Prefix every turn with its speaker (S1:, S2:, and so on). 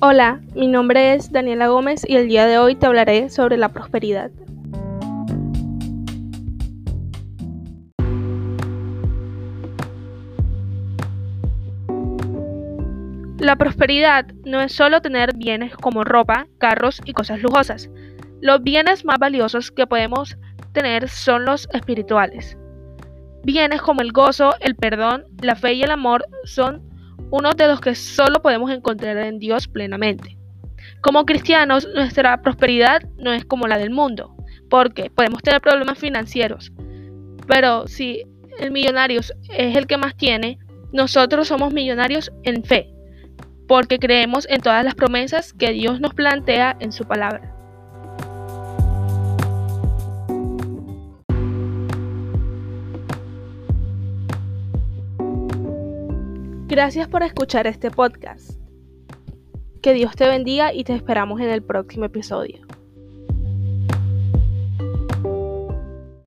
S1: Hola, mi nombre es Daniela Gómez y el día de hoy te hablaré sobre la prosperidad. La prosperidad no es solo tener bienes como ropa, carros y cosas lujosas. Los bienes más valiosos que podemos tener son los espirituales. Bienes como el gozo, el perdón, la fe y el amor son uno de los que solo podemos encontrar en Dios plenamente. Como cristianos, nuestra prosperidad no es como la del mundo, porque podemos tener problemas financieros, pero si el millonario es el que más tiene, nosotros somos millonarios en fe, porque creemos en todas las promesas que Dios nos plantea en su palabra. Gracias por escuchar este podcast. Que Dios te bendiga y te esperamos en el próximo episodio.